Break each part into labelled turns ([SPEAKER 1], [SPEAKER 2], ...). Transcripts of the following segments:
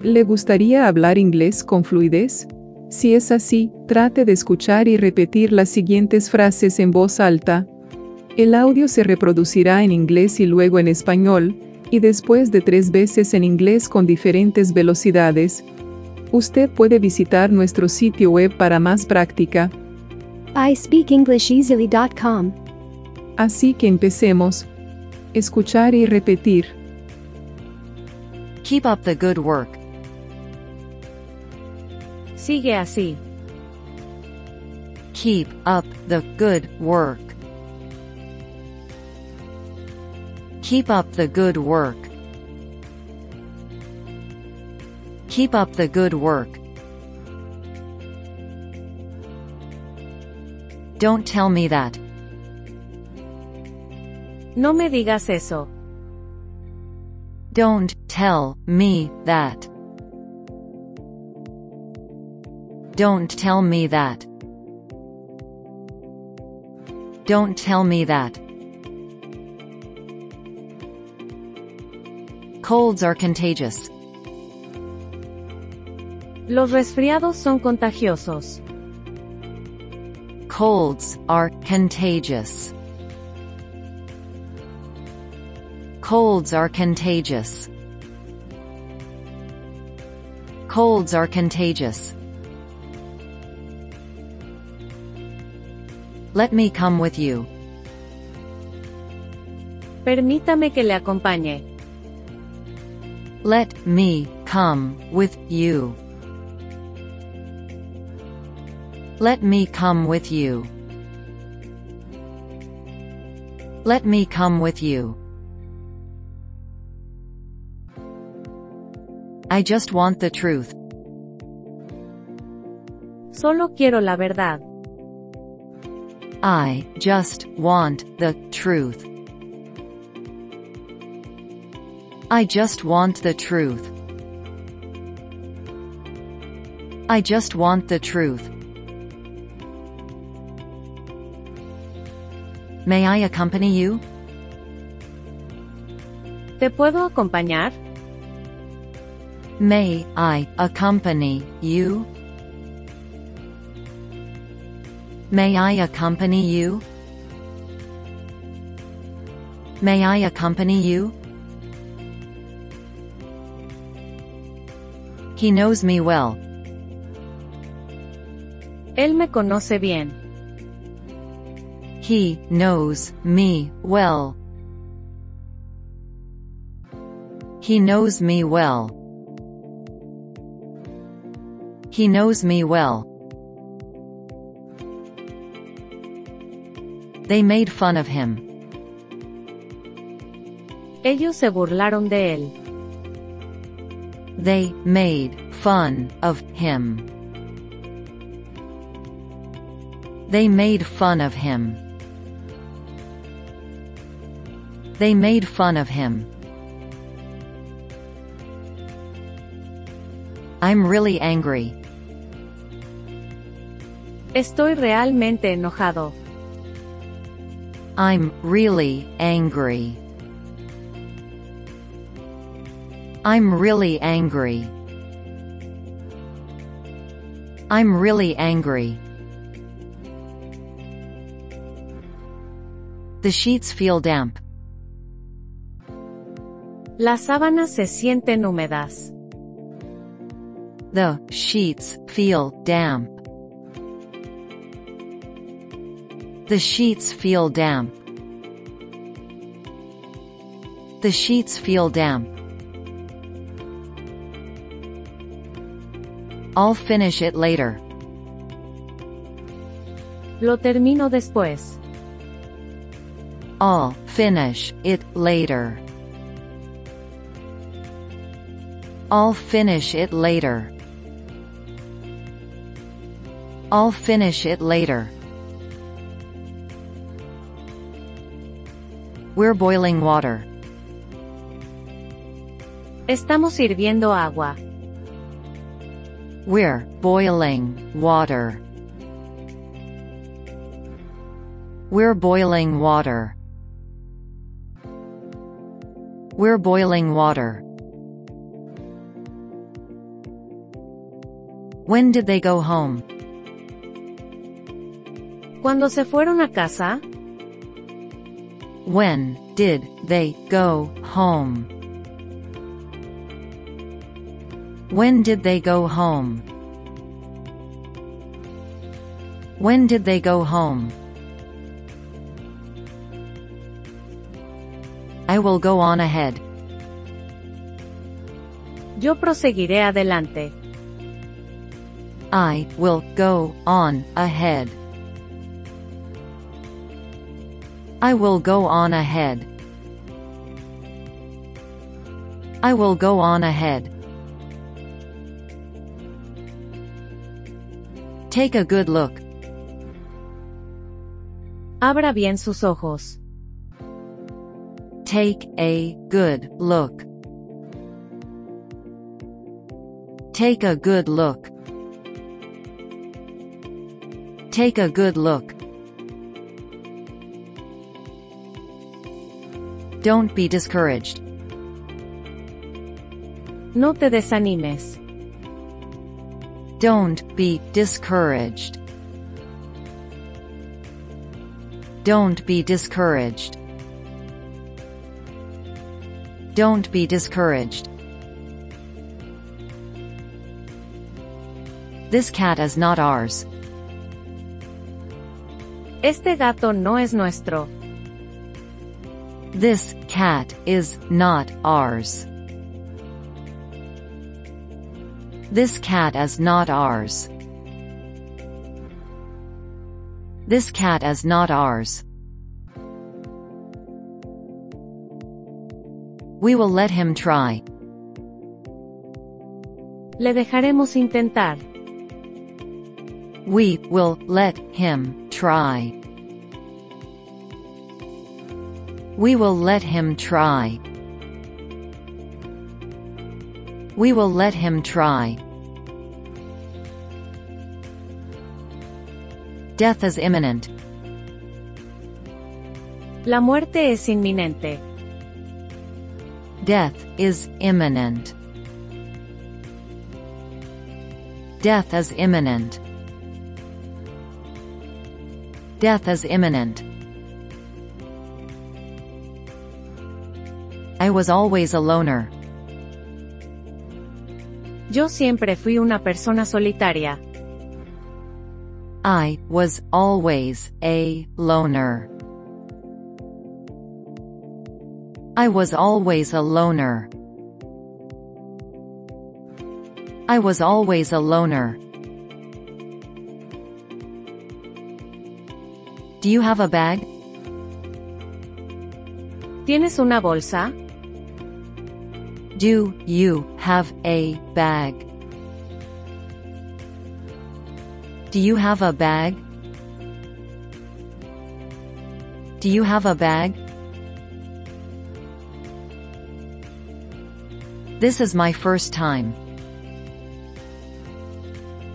[SPEAKER 1] ¿Le gustaría hablar inglés con fluidez? Si es así, trate de escuchar y repetir las siguientes frases en voz alta. El audio se reproducirá en inglés y luego en español, y después de tres veces en inglés con diferentes velocidades. Usted puede visitar nuestro sitio web para más práctica.
[SPEAKER 2] iSpeakEnglishEasily.com.
[SPEAKER 1] Así que empecemos. Escuchar y repetir.
[SPEAKER 3] Keep up the good work.
[SPEAKER 4] Sigue así.
[SPEAKER 3] Keep up the good work. Keep up the good work. Keep up the good work. Don't tell me that.
[SPEAKER 4] No me digas eso.
[SPEAKER 3] Don't tell me that. Don't tell me that. Don't tell me that. Colds are contagious.
[SPEAKER 4] Los resfriados son contagiosos.
[SPEAKER 3] Colds are contagious. Colds are contagious. Colds are contagious. Let me come with you.
[SPEAKER 4] Permítame que le acompañe.
[SPEAKER 3] Let me come with you. Let me come with you. Let me come with you. I just want the truth.
[SPEAKER 4] Solo quiero la verdad.
[SPEAKER 3] I just want the truth. I just want the truth. I just want the truth. May I accompany you?
[SPEAKER 4] ¿Te puedo acompañar?
[SPEAKER 3] May I accompany you? May I accompany you? May I accompany you? He knows me well.
[SPEAKER 4] Él me conoce bien.
[SPEAKER 3] He knows me well. He knows me well. He knows me well. They made fun of him.
[SPEAKER 4] Ellos se burlaron de él.
[SPEAKER 3] They made fun of him. They made fun of him. They made fun of him. I'm really angry.
[SPEAKER 4] Estoy realmente enojado.
[SPEAKER 3] I'm really angry. I'm really angry. I'm really angry. The sheets feel damp.
[SPEAKER 4] Las sábanas se sienten húmedas.
[SPEAKER 3] The sheets feel damp. The sheets feel damp. The sheets feel damp. I'll finish it later.
[SPEAKER 4] Lo termino después.
[SPEAKER 3] I'll finish it later. I'll finish it later. I'll finish it later. We're boiling water.
[SPEAKER 4] Estamos hirviendo agua.
[SPEAKER 3] We're boiling water. We're boiling water. We're boiling water. When did they go home?
[SPEAKER 4] Cuando se fueron a casa,
[SPEAKER 3] When did they go home? When did they go home? When did they go home? I will go on ahead.
[SPEAKER 4] yo proseguiré adelante.
[SPEAKER 3] I will go on ahead. I will go on ahead. I will go on ahead. Take a good look.
[SPEAKER 4] Abra bien sus ojos.
[SPEAKER 3] Take a good look. Take a good look. Take a good look. Don't be discouraged.
[SPEAKER 4] No te desanimes.
[SPEAKER 3] Don't be discouraged. Don't be discouraged. Don't be discouraged. This cat is not ours.
[SPEAKER 4] Este gato no es nuestro.
[SPEAKER 3] This cat is not ours. This cat is not ours. This cat is not ours. We will let him try.
[SPEAKER 4] Le dejaremos intentar.
[SPEAKER 3] We will let him try. We will let him try. We will let him try. Death is imminent.
[SPEAKER 4] La muerte es inminente.
[SPEAKER 3] Death is imminent. Death is imminent. Death is imminent. I was always a loner.
[SPEAKER 4] Yo siempre fui una persona solitaria.
[SPEAKER 3] I was always a loner. I was always a loner. I was always a loner. Do you have a bag?
[SPEAKER 4] ¿Tienes una bolsa?
[SPEAKER 3] Do you have a bag? Do you have a bag? Do you have a bag? This is my first time.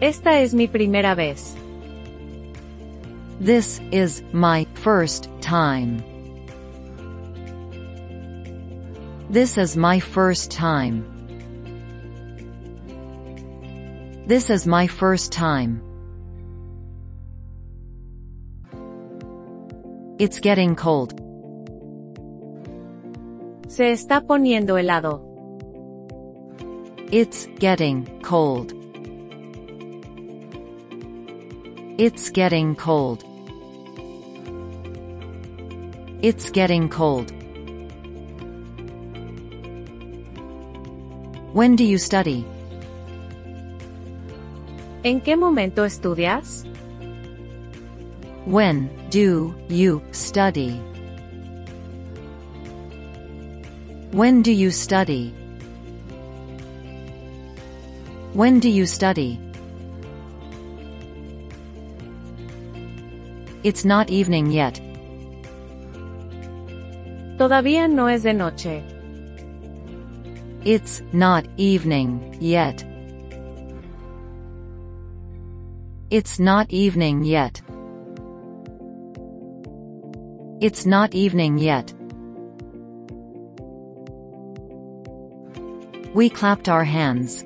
[SPEAKER 4] Esta es mi primera vez.
[SPEAKER 3] This is my first time. This is my first time. This is my first time. It's getting cold.
[SPEAKER 4] Se está poniendo helado.
[SPEAKER 3] It's getting cold. It's getting cold. It's getting cold. When do you study?
[SPEAKER 4] ¿En qué momento estudias?
[SPEAKER 3] When do you study? When do you study? When do you study? It's not evening yet.
[SPEAKER 4] Todavía no es de noche.
[SPEAKER 3] It's not evening yet. It's not evening yet. It's not evening yet. We clapped our hands.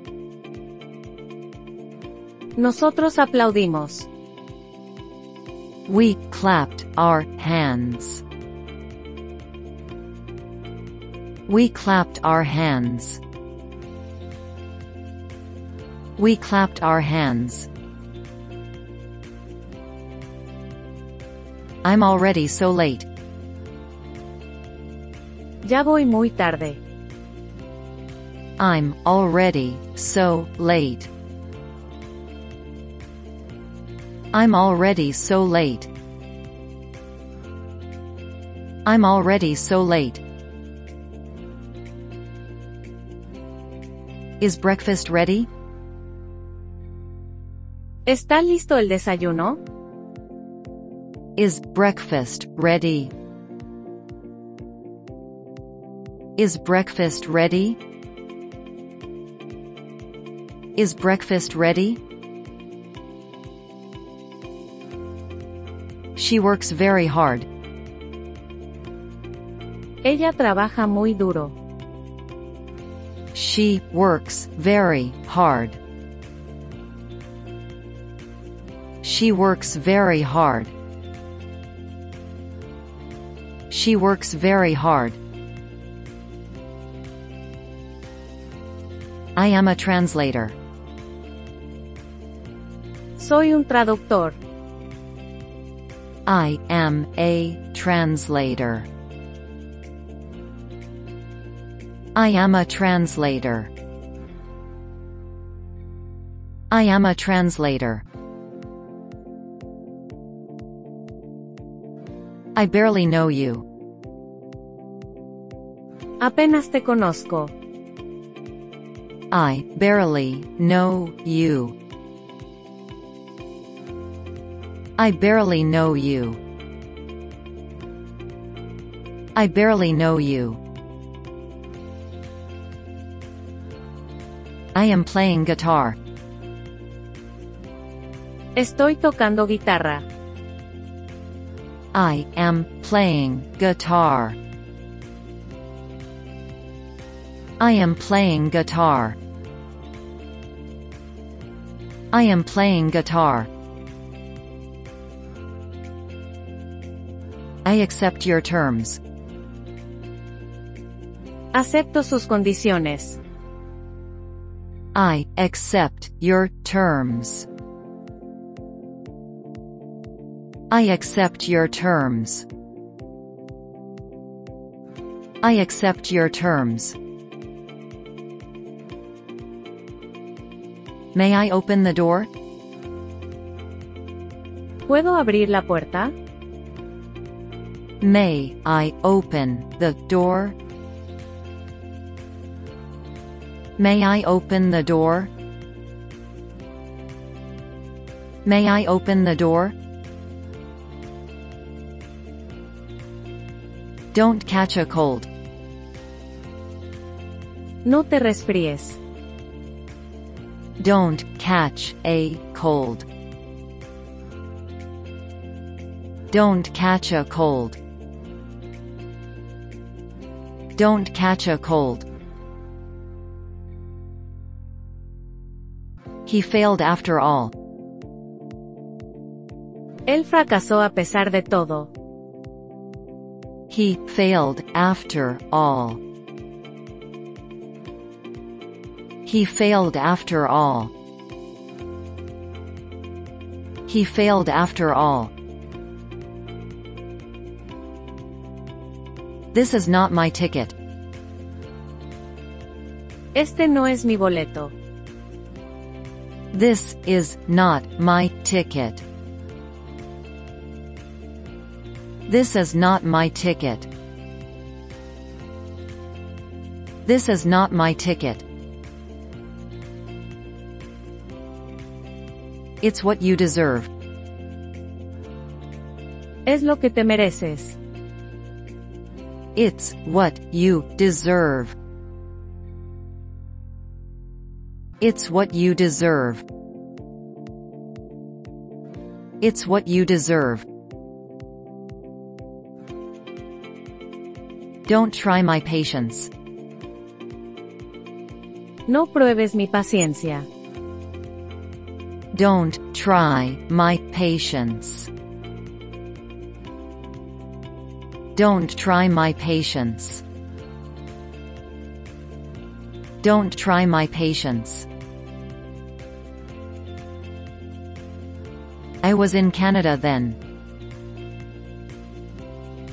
[SPEAKER 4] Nosotros aplaudimos.
[SPEAKER 3] We clapped our hands. We clapped our hands. We clapped our hands. I'm already so late.
[SPEAKER 4] Ya voy muy tarde.
[SPEAKER 3] I'm already so late. I'm already so late. I'm already so late. Is breakfast ready?
[SPEAKER 4] ¿Está listo el desayuno?
[SPEAKER 3] Is breakfast ready? Is breakfast ready? Is breakfast ready? She works very hard.
[SPEAKER 4] Ella trabaja muy duro.
[SPEAKER 3] She works very hard. She works very hard. She works very hard. I am a translator.
[SPEAKER 4] Soy un traductor.
[SPEAKER 3] I am a translator. I am a translator. I am a translator. I barely know you.
[SPEAKER 4] Apenas te conozco.
[SPEAKER 3] I barely know you. I barely know you. I barely know you. I am playing guitar.
[SPEAKER 4] Estoy tocando guitarra.
[SPEAKER 3] I am playing guitar. I am playing guitar. I am playing guitar. I accept your terms.
[SPEAKER 4] Acepto sus condiciones.
[SPEAKER 3] I accept your terms. I accept your terms. I accept your terms. May I open the door?
[SPEAKER 4] ¿Puedo abrir la puerta?
[SPEAKER 3] May I open the door? May I open the door? May I open the door? Don't catch a cold.
[SPEAKER 4] No te resfríes.
[SPEAKER 3] Don't catch a cold. Don't catch a cold. Don't catch a cold. He failed after all.
[SPEAKER 4] Él fracasó a pesar de todo.
[SPEAKER 3] He failed after all. He failed after all. He failed after all. This is not my ticket.
[SPEAKER 4] Este no es mi boleto.
[SPEAKER 3] This is not my ticket. This is not my ticket. This is not my ticket. It's what you deserve.
[SPEAKER 4] Es lo que te mereces.
[SPEAKER 3] It's what you deserve. It's what you deserve. It's what you deserve. Don't try my patience.
[SPEAKER 4] No pruebes mi paciencia.
[SPEAKER 3] Don't try my patience. Don't try my patience. Don't try my patience. I was in Canada then.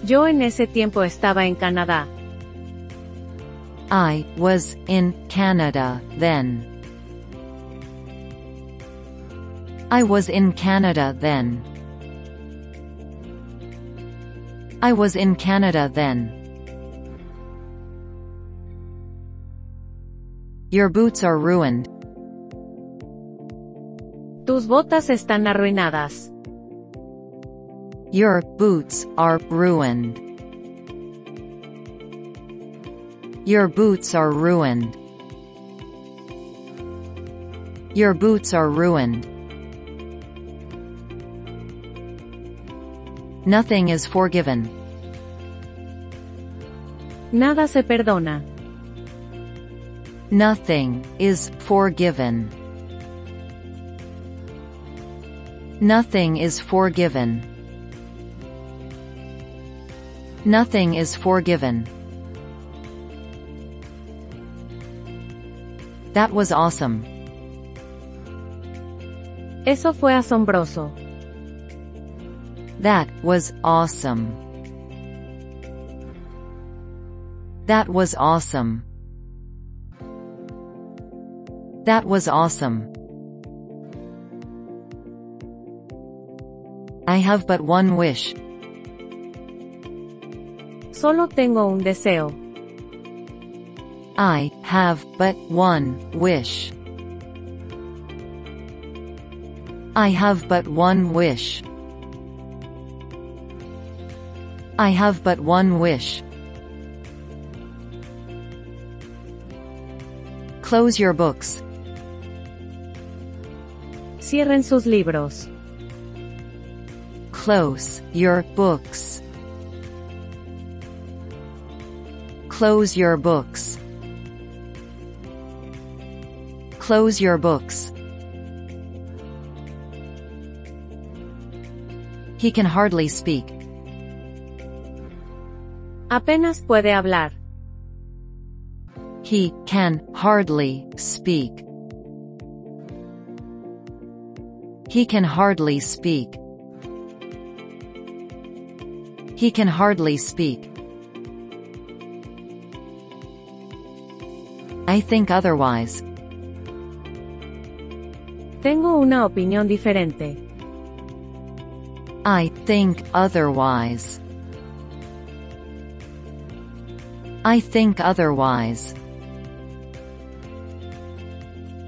[SPEAKER 4] Yo en ese tiempo estaba en Canadá.
[SPEAKER 3] I was in Canada then. I was in Canada then. I was in Canada then. Your boots are ruined.
[SPEAKER 4] Tus botas están arruinadas.
[SPEAKER 3] Your boots are ruined. Your boots are ruined. Your boots are ruined. Nothing is forgiven.
[SPEAKER 4] Nada se perdona.
[SPEAKER 3] Nothing is forgiven. Nothing is forgiven. Nothing is forgiven. That was awesome.
[SPEAKER 4] Eso fue asombroso.
[SPEAKER 3] That was awesome. That was awesome. That was awesome. I have but one wish.
[SPEAKER 4] Solo tengo un deseo.
[SPEAKER 3] I have but one wish. I have but one wish. I have but one wish. Close your books.
[SPEAKER 4] Cierren sus libros.
[SPEAKER 3] Close your books. Close your books. Close your books. He can hardly speak.
[SPEAKER 4] Apenas puede hablar.
[SPEAKER 3] He can hardly speak. He can hardly speak. He can hardly speak. I think otherwise.
[SPEAKER 4] Tengo una opinión diferente.
[SPEAKER 3] I think otherwise. I think otherwise.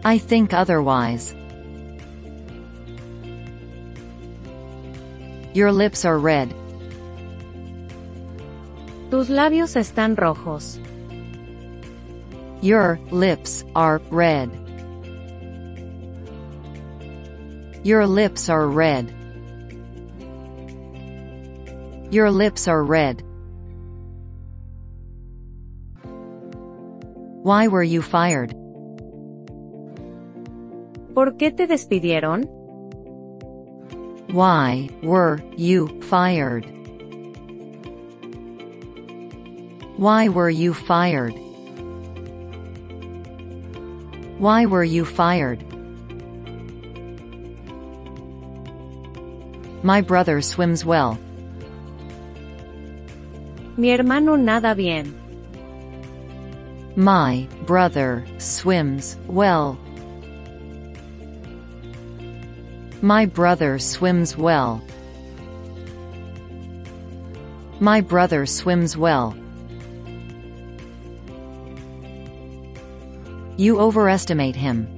[SPEAKER 3] I think otherwise. Your lips are red.
[SPEAKER 4] Tus labios están rojos.
[SPEAKER 3] Your lips are red. Your lips are red. Your lips are red. Why were you fired?
[SPEAKER 4] ¿Por qué te despidieron?
[SPEAKER 3] Why were you fired? Why were you fired? Why were you fired? My brother swims well.
[SPEAKER 4] Mi hermano nada bien.
[SPEAKER 3] My brother swims well. My brother swims well. My brother swims well. You overestimate him.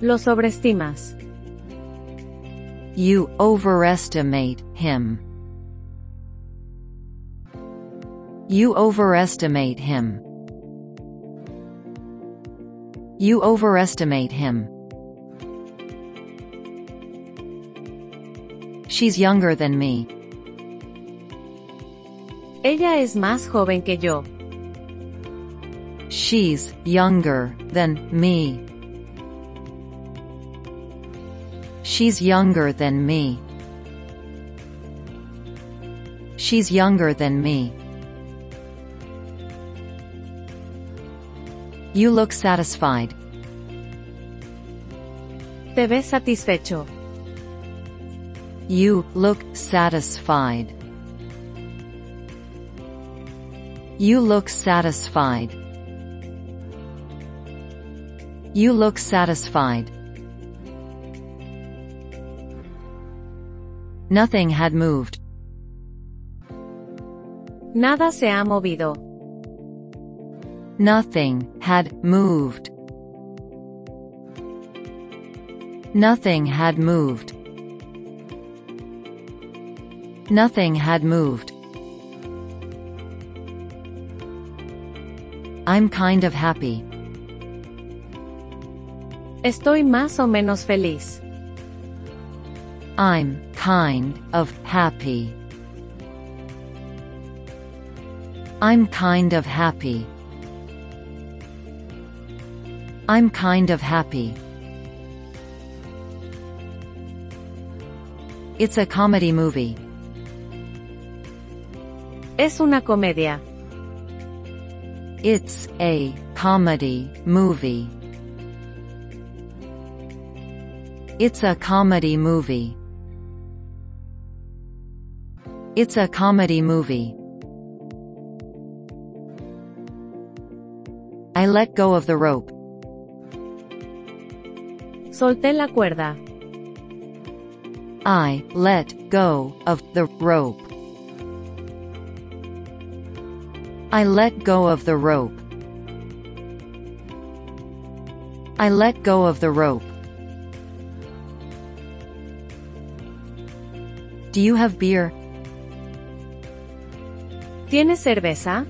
[SPEAKER 4] Lo sobreestimas.
[SPEAKER 3] You overestimate him. You overestimate him. You overestimate him. She's younger than me.
[SPEAKER 4] Ella es más joven que yo.
[SPEAKER 3] She's younger than me. She's younger than me. She's younger than me. You look satisfied.
[SPEAKER 4] Te ves satisfecho.
[SPEAKER 3] You look satisfied. You look satisfied. You look satisfied. Nothing had moved.
[SPEAKER 4] Nada se ha movido.
[SPEAKER 3] Nothing had moved. Nothing had moved. Nothing had moved. I'm kind of happy.
[SPEAKER 4] Estoy más o menos feliz.
[SPEAKER 3] I'm kind of happy. I'm kind of happy. I'm kind of happy. It's a comedy movie.
[SPEAKER 4] Es una comedia.
[SPEAKER 3] It's a comedy movie. It's a comedy movie. It's a comedy movie. I let go of the rope.
[SPEAKER 4] Solté la cuerda.
[SPEAKER 3] I let go of the rope. I let go of the rope. I let go of the rope. Do you have beer?
[SPEAKER 4] ¿Tienes cerveza?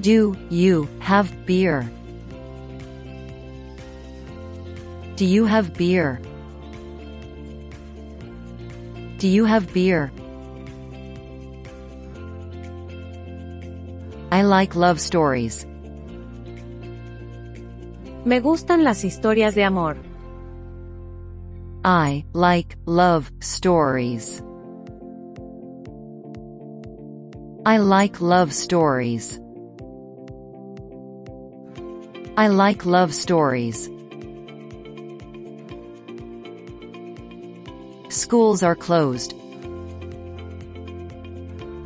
[SPEAKER 3] Do you have beer? Do you have beer? Do you have beer? I like love stories.
[SPEAKER 4] Me gustan las historias de amor.
[SPEAKER 3] I like love stories. I like love stories. I like love stories. Schools are closed.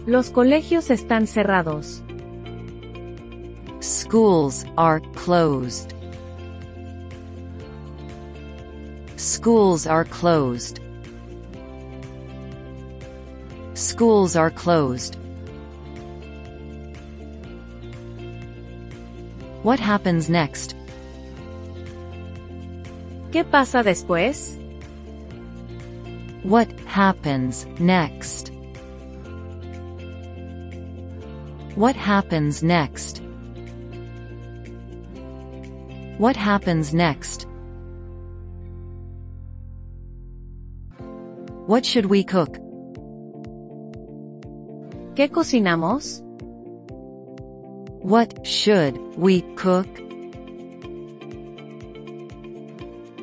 [SPEAKER 4] Los colegios están cerrados.
[SPEAKER 3] Schools are closed. Schools are closed. Schools are closed. What happens next?
[SPEAKER 4] ¿Qué pasa después?
[SPEAKER 3] What happens next? What happens next? What happens next? What should we cook?
[SPEAKER 4] ¿Qué cocinamos?
[SPEAKER 3] What should we cook?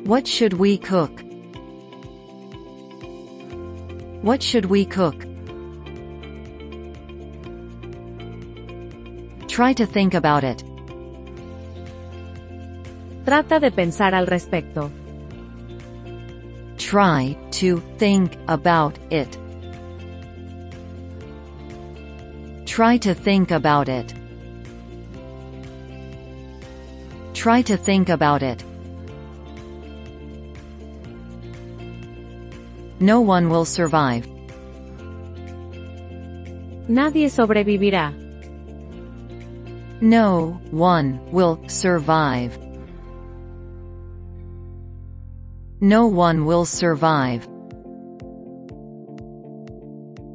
[SPEAKER 3] What should we cook? What should we cook? Try to think about it.
[SPEAKER 4] Trata de pensar al respecto.
[SPEAKER 3] Try to think about it. Try to think about it. Try to think about it. No one will survive.
[SPEAKER 4] Nadie sobrevivirá.
[SPEAKER 3] No one will survive. No one will survive.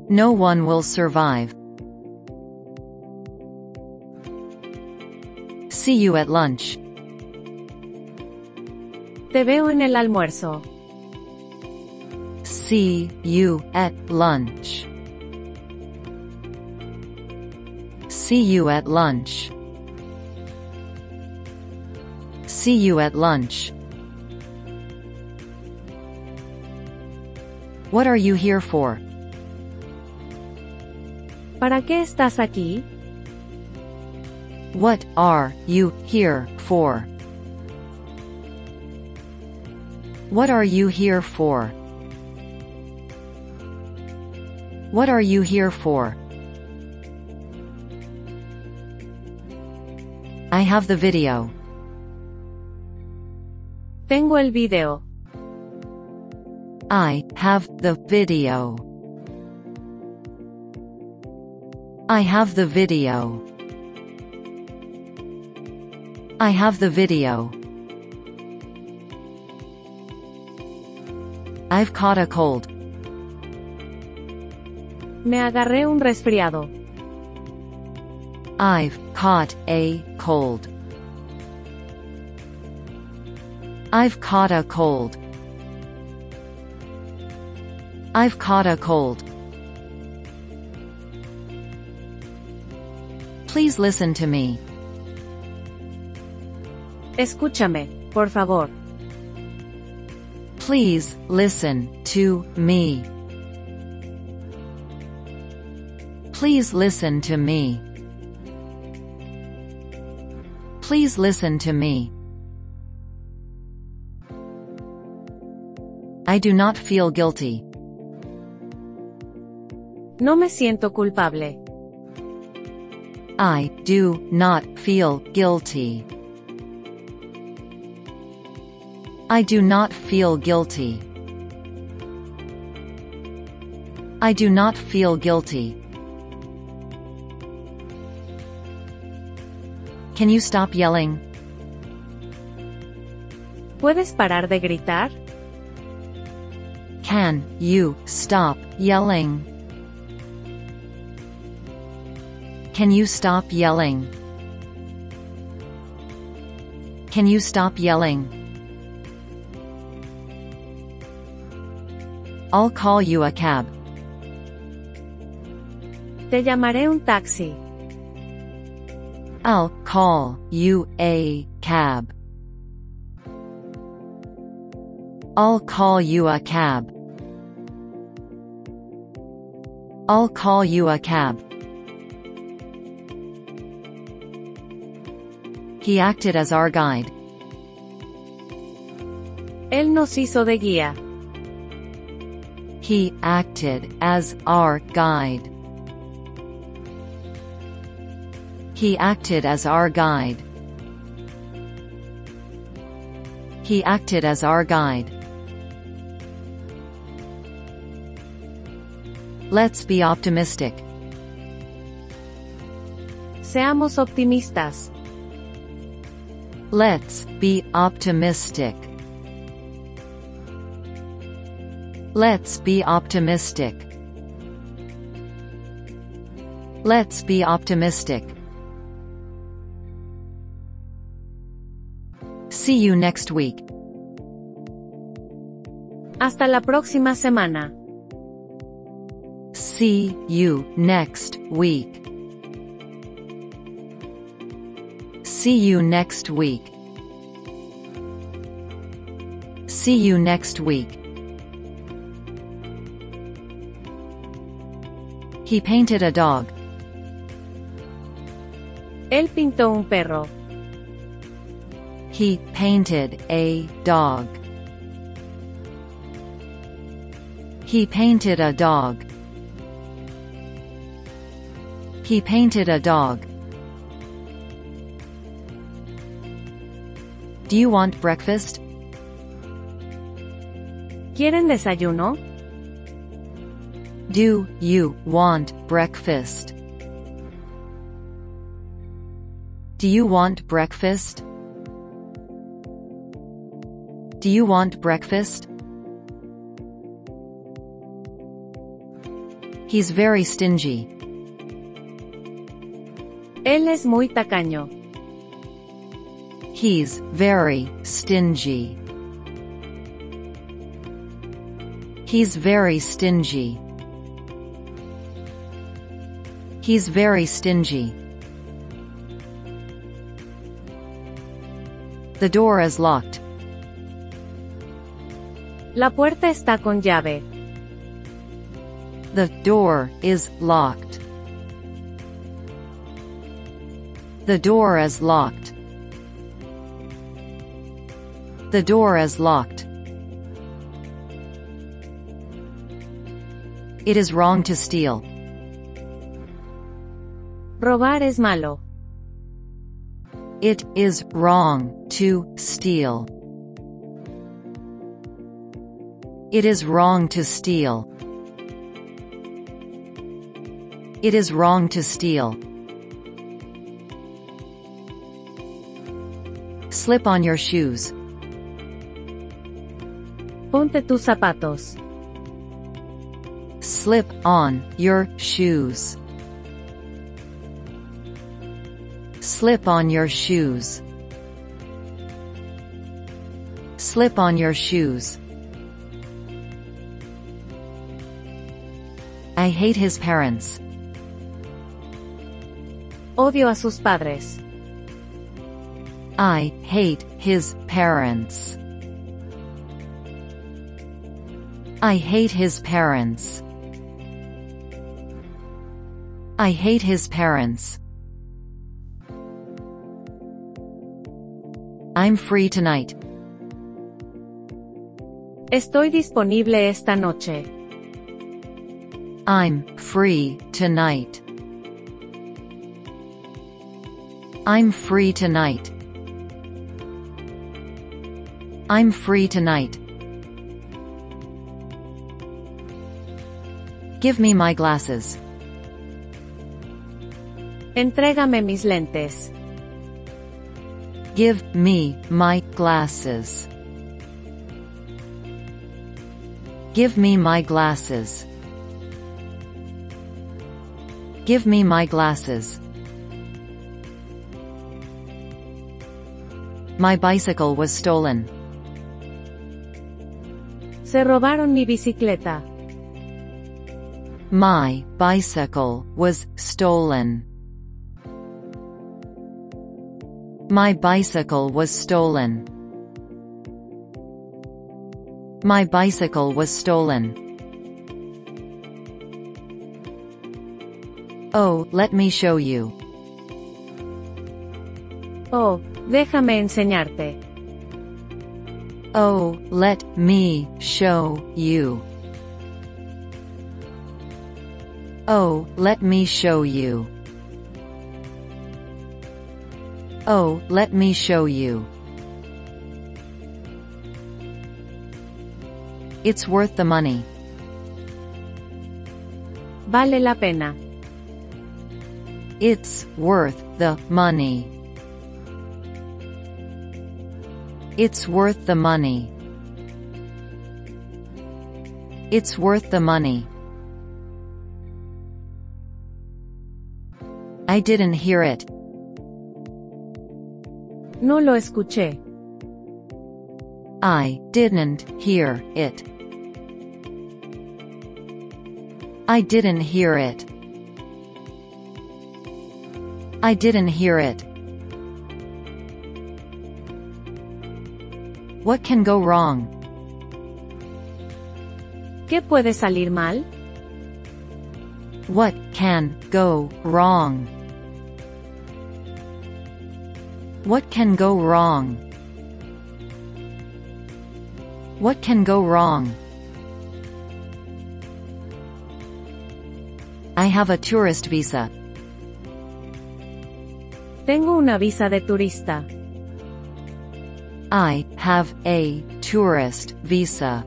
[SPEAKER 3] No one will survive. See you at lunch.
[SPEAKER 4] Te veo en el almuerzo.
[SPEAKER 3] See you at lunch. See you at lunch. See you at lunch. What are you here for?
[SPEAKER 4] ¿Para qué estás aquí?
[SPEAKER 3] What are you here for? What are you here for? What are you here for? I have the video.
[SPEAKER 4] Tengo el video.
[SPEAKER 3] I have the video. I have the video. I have the video. I've caught a cold.
[SPEAKER 4] Me agarré un resfriado.
[SPEAKER 3] I've caught a cold. I've caught a cold. I've caught a cold. Please listen to me.
[SPEAKER 4] Escúchame, por favor.
[SPEAKER 3] Please listen to me. Please listen to me. Please listen to me. I do not feel guilty.
[SPEAKER 4] No me siento culpable.
[SPEAKER 3] I do not feel guilty. I do not feel guilty. I do not feel guilty. Can you stop yelling?
[SPEAKER 4] ¿Puedes parar de gritar?
[SPEAKER 3] Can you stop yelling? Can you stop yelling? Can you stop yelling? I'll call you a cab.
[SPEAKER 4] Te llamaré un taxi.
[SPEAKER 3] I'll call you a cab. I'll call you a cab. I'll call you a cab. He acted as our guide.
[SPEAKER 4] Él nos hizo de guía.
[SPEAKER 3] He acted as our guide. He acted as our guide. He acted as our guide. Let's be optimistic.
[SPEAKER 4] Seamos optimistas.
[SPEAKER 3] Let's be optimistic. Let's be optimistic. Let's be optimistic. See you next week.
[SPEAKER 4] Hasta la próxima semana.
[SPEAKER 3] See you next week. See you next week. See you next week. He painted a dog.
[SPEAKER 4] Él pintó un perro.
[SPEAKER 3] He painted a dog. He painted a dog. He painted a dog. Do you want breakfast?
[SPEAKER 4] ¿Quieren desayuno?
[SPEAKER 3] Do you want breakfast? Do you want breakfast? Do you want breakfast? He's very stingy.
[SPEAKER 4] Él es muy tacaño.
[SPEAKER 3] He's very stingy. He's very stingy. He's very stingy. The door is locked.
[SPEAKER 4] La puerta está con llave.
[SPEAKER 3] The door is locked. The door is locked. The door is locked. It is wrong to steal.
[SPEAKER 4] Robar es malo.
[SPEAKER 3] It is wrong to steal. It is wrong to steal. It is wrong to steal. Slip on your shoes.
[SPEAKER 4] Ponte tus zapatos.
[SPEAKER 3] Slip on your shoes. Slip on your shoes. Slip on your shoes. I hate his parents.
[SPEAKER 4] Odio a sus padres.
[SPEAKER 3] I hate his parents. I hate his parents. I hate his parents. I'm free tonight.
[SPEAKER 4] Estoy disponible esta noche.
[SPEAKER 3] I'm free tonight. I'm free tonight. I'm free tonight. Give me my glasses.
[SPEAKER 4] Entrégame mis lentes.
[SPEAKER 3] Give me my glasses. Give me my glasses. Give me my glasses. My bicycle was stolen.
[SPEAKER 4] Se robaron mi bicicleta.
[SPEAKER 3] My bicycle was stolen. My bicycle was stolen. My bicycle was stolen. Oh, let me show you.
[SPEAKER 4] Oh, déjame enseñarte.
[SPEAKER 3] Oh, let me show you. Oh, let me show you. Oh, let me show you. It's worth the money.
[SPEAKER 4] Vale la pena.
[SPEAKER 3] It's worth the money. It's worth the money. It's worth the money. I didn't hear it.
[SPEAKER 4] No lo escuché.
[SPEAKER 3] I didn't hear it. I didn't hear it. I didn't hear it. What can go wrong?
[SPEAKER 4] ¿Qué puede salir mal?
[SPEAKER 3] What can go wrong? What can go wrong? What can go wrong? I have a tourist visa.
[SPEAKER 4] Tengo una visa de turista.
[SPEAKER 3] I have a tourist visa.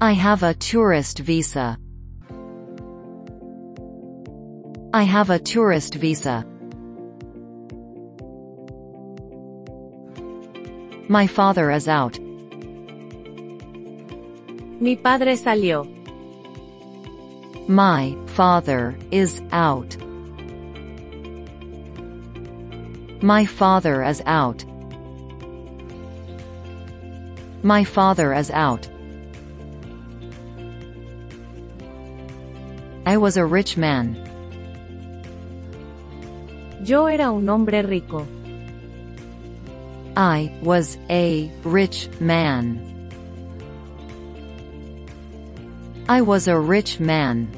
[SPEAKER 3] I have a tourist visa. I have a tourist visa. My father is out.
[SPEAKER 4] Mi padre salió.
[SPEAKER 3] My father is out. My father is out. My father is out. I was a rich man.
[SPEAKER 4] Yo era un hombre rico.
[SPEAKER 3] I was a rich man. I was a rich man.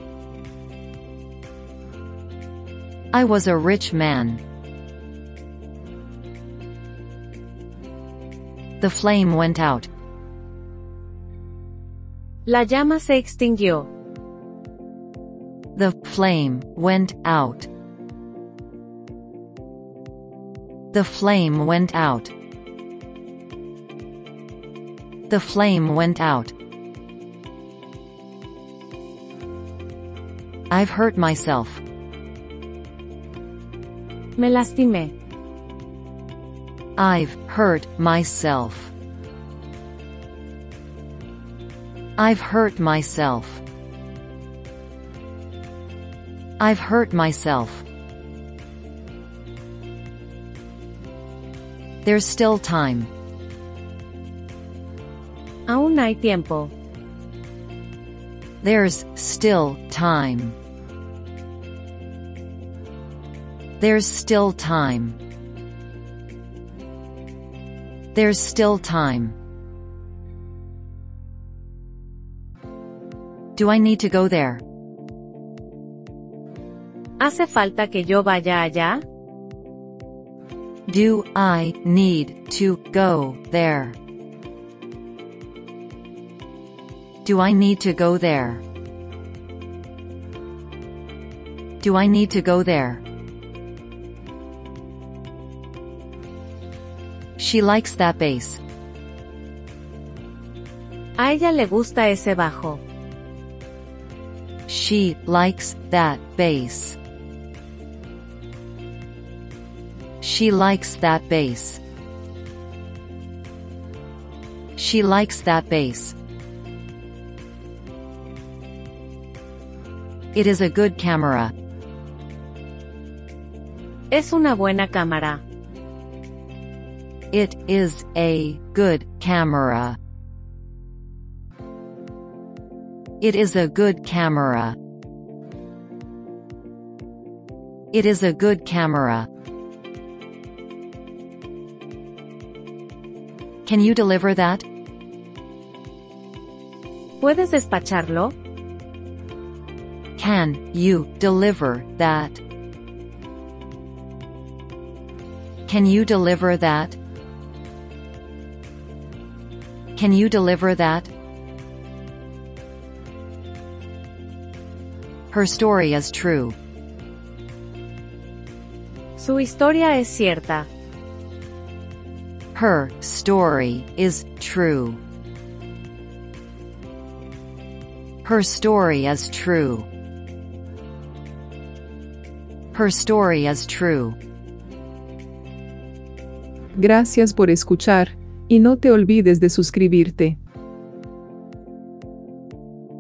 [SPEAKER 3] I was a rich man. The flame went out.
[SPEAKER 4] La llama se extinguió.
[SPEAKER 3] The flame went out. The flame went out. The flame went out. I've hurt myself.
[SPEAKER 4] Me lastimé.
[SPEAKER 3] I've hurt myself. I've hurt myself. I've hurt myself. There's still time.
[SPEAKER 4] Aún hay tiempo.
[SPEAKER 3] There's still time. There's still time. There's still time. Do I need to go there?
[SPEAKER 4] ¿Hace falta que yo vaya allá?
[SPEAKER 3] Do I need to go there? Do I need to go there? Do I need to go there? She likes that bass.
[SPEAKER 4] A ella le gusta ese bajo.
[SPEAKER 3] She likes that bass. She likes that bass. She likes that bass. It is a good camera.
[SPEAKER 4] Es una buena cámara.
[SPEAKER 3] It is a good camera. It is a good camera. It is a good camera. Can you deliver that?
[SPEAKER 4] ¿Puedes despacharlo?
[SPEAKER 3] Can you deliver that? Can you deliver that? Can you deliver that? Her story is true.
[SPEAKER 4] Su historia es cierta.
[SPEAKER 3] Her story is true. Her story is true. Her story is true.
[SPEAKER 1] Gracias por escuchar, y no te olvides de suscribirte.